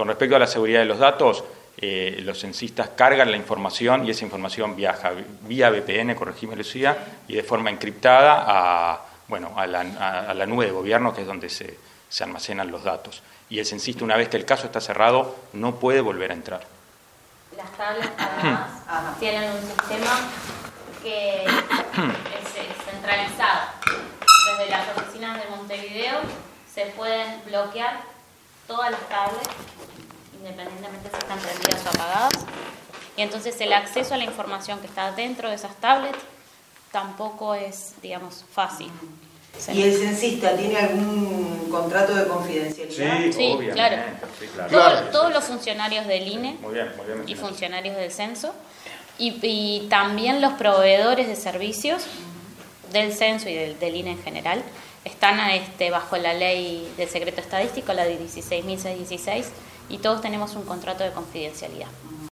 Con respecto a la seguridad de los datos, eh, los censistas cargan la información y esa información viaja vía VPN, corregime Lucía, y de forma encriptada a, bueno, a, la, nube de gobierno, que es donde se, se almacenan los datos. Y el censista, una vez que el caso está cerrado, no puede volver a entrar. Las tablets, además, tienen un sistema que es centralizado. Desde las oficinas de Montevideo se pueden bloquear todas las tablets independientemente si están prendidas o apagadas. Y entonces el acceso a la información que está dentro de esas tablets tampoco es, digamos, fácil. ¿Y el censista tiene algún contrato de confidencialidad? Sí, claro. Todos, los funcionarios del INE y funcionarios del censo y, también los proveedores de servicios del censo y del, del INE en general están este, bajo la ley del secreto estadístico, la de 16.616, y todos tenemos un contrato de confidencialidad.